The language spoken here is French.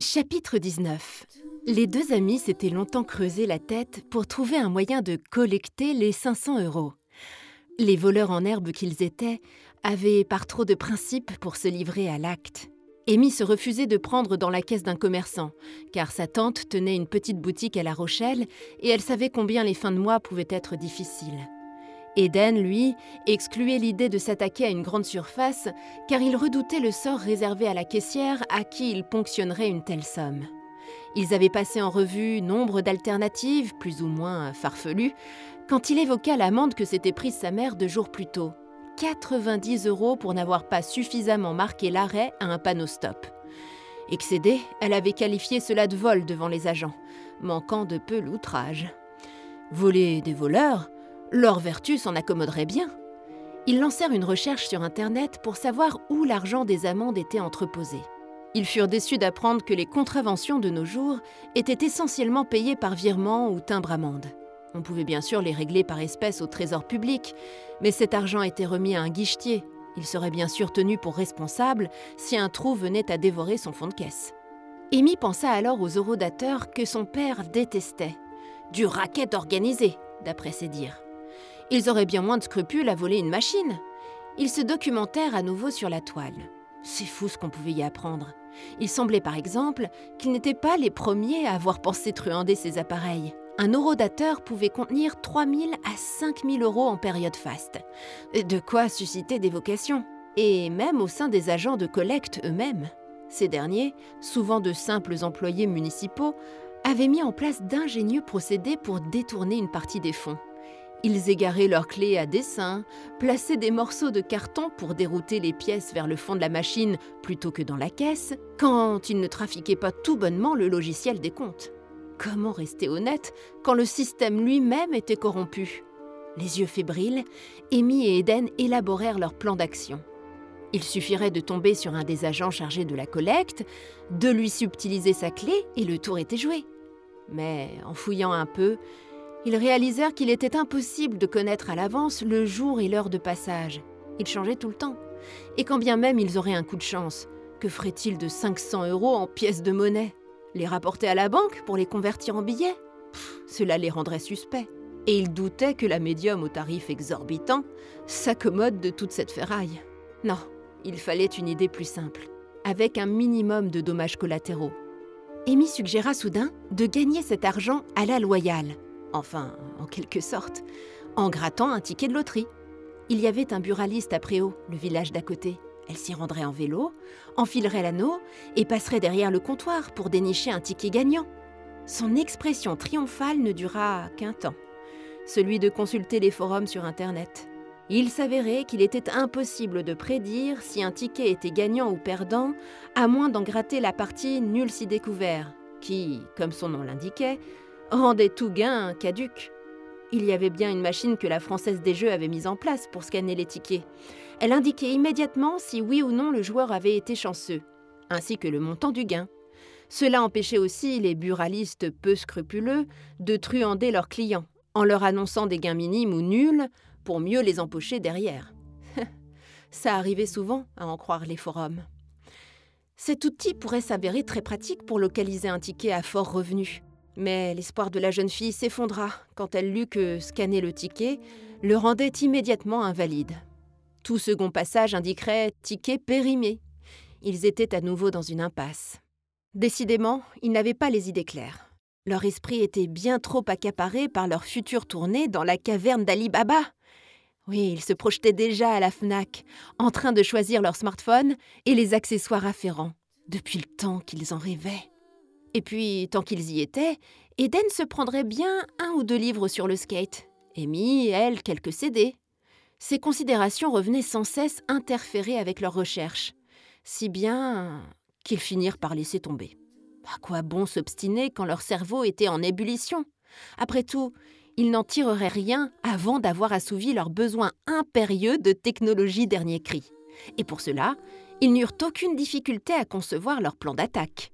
Chapitre 19 Les deux amis s'étaient longtemps creusé la tête pour trouver un moyen de collecter les 500 euros. Les voleurs en herbe qu'ils étaient avaient par trop de principes pour se livrer à l'acte. Amy se refusait de prendre dans la caisse d'un commerçant, car sa tante tenait une petite boutique à La Rochelle et elle savait combien les fins de mois pouvaient être difficiles. Eden, lui, excluait l'idée de s'attaquer à une grande surface, car il redoutait le sort réservé à la caissière à qui il ponctionnerait une telle somme. Ils avaient passé en revue nombre d'alternatives, plus ou moins farfelues, quand il évoqua l'amende que s'était prise sa mère deux jours plus tôt. 90 euros pour n'avoir pas suffisamment marqué l'arrêt à un panneau stop. Excédée, elle avait qualifié cela de vol devant les agents, manquant de peu l'outrage. Voler des voleurs leur vertu s'en accommoderait bien. Ils lancèrent une recherche sur Internet pour savoir où l'argent des amendes était entreposé. Ils furent déçus d'apprendre que les contraventions de nos jours étaient essentiellement payées par virement ou timbre-amende. On pouvait bien sûr les régler par espèces au trésor public, mais cet argent était remis à un guichetier. Il serait bien sûr tenu pour responsable si un trou venait à dévorer son fonds de caisse. Amy pensa alors aux eurodateurs que son père détestait. Du racket organisé, d'après ses dires. Ils auraient bien moins de scrupules à voler une machine. Ils se documentèrent à nouveau sur la toile. C'est fou ce qu'on pouvait y apprendre. Il semblait par exemple qu'ils n'étaient pas les premiers à avoir pensé truander ces appareils. Un eurodateur pouvait contenir 3 000 à 5 000 euros en période faste. De quoi susciter des vocations. Et même au sein des agents de collecte eux-mêmes. Ces derniers, souvent de simples employés municipaux, avaient mis en place d'ingénieux procédés pour détourner une partie des fonds. Ils égaraient leurs clés à dessin, plaçaient des morceaux de carton pour dérouter les pièces vers le fond de la machine plutôt que dans la caisse, quand ils ne trafiquaient pas tout bonnement le logiciel des comptes. Comment rester honnête quand le système lui-même était corrompu? Les yeux fébriles, Amy et Eden élaborèrent leur plan d'action. Il suffirait de tomber sur un des agents chargés de la collecte, de lui subtiliser sa clé et le tour était joué. Mais en fouillant un peu, ils réalisèrent qu'il était impossible de connaître à l'avance le jour et l'heure de passage. Il changeait tout le temps. Et quand bien même ils auraient un coup de chance, que ferait-il de 500 euros en pièces de monnaie? Les rapporter à la banque pour les convertir en billets Cela les rendrait suspects. Et ils doutaient que la médium au tarif exorbitant s'accommode de toute cette ferraille. Non, il fallait une idée plus simple, avec un minimum de dommages collatéraux. Amy suggéra soudain de gagner cet argent à la loyale, enfin en quelque sorte, en grattant un ticket de loterie. Il y avait un buraliste à Préau, le village d'à côté. Elle s'y rendrait en vélo, enfilerait l'anneau et passerait derrière le comptoir pour dénicher un ticket gagnant. Son expression triomphale ne dura qu'un temps, celui de consulter les forums sur Internet. Il s'avérait qu'il était impossible de prédire si un ticket était gagnant ou perdant, à moins d'en gratter la partie nul si découvert, qui, comme son nom l'indiquait, rendait tout gain caduque. Il y avait bien une machine que la Française des Jeux avait mise en place pour scanner les tickets. Elle indiquait immédiatement si oui ou non le joueur avait été chanceux, ainsi que le montant du gain. Cela empêchait aussi les buralistes peu scrupuleux de truander leurs clients, en leur annonçant des gains minimes ou nuls pour mieux les empocher derrière. Ça arrivait souvent, à en croire les forums. Cet outil pourrait s'avérer très pratique pour localiser un ticket à fort revenu. Mais l'espoir de la jeune fille s'effondra quand elle lut que scanner le ticket le rendait immédiatement invalide. Tout second passage indiquerait ticket périmé. Ils étaient à nouveau dans une impasse. Décidément, ils n'avaient pas les idées claires. Leur esprit était bien trop accaparé par leur future tournée dans la caverne d'Ali Baba. Oui, ils se projetaient déjà à la FNAC, en train de choisir leur smartphone et les accessoires afférents, depuis le temps qu'ils en rêvaient. Et puis, tant qu'ils y étaient, Eden se prendrait bien un ou deux livres sur le skate. Amy, elle, quelques CD. Ces considérations revenaient sans cesse interférer avec leurs recherches, si bien qu'ils finirent par laisser tomber. À quoi bon s'obstiner quand leur cerveau était en ébullition? Après tout, ils n'en tireraient rien avant d'avoir assouvi leurs besoins impérieux de technologie dernier cri. Et pour cela, ils n'eurent aucune difficulté à concevoir leur plan d'attaque.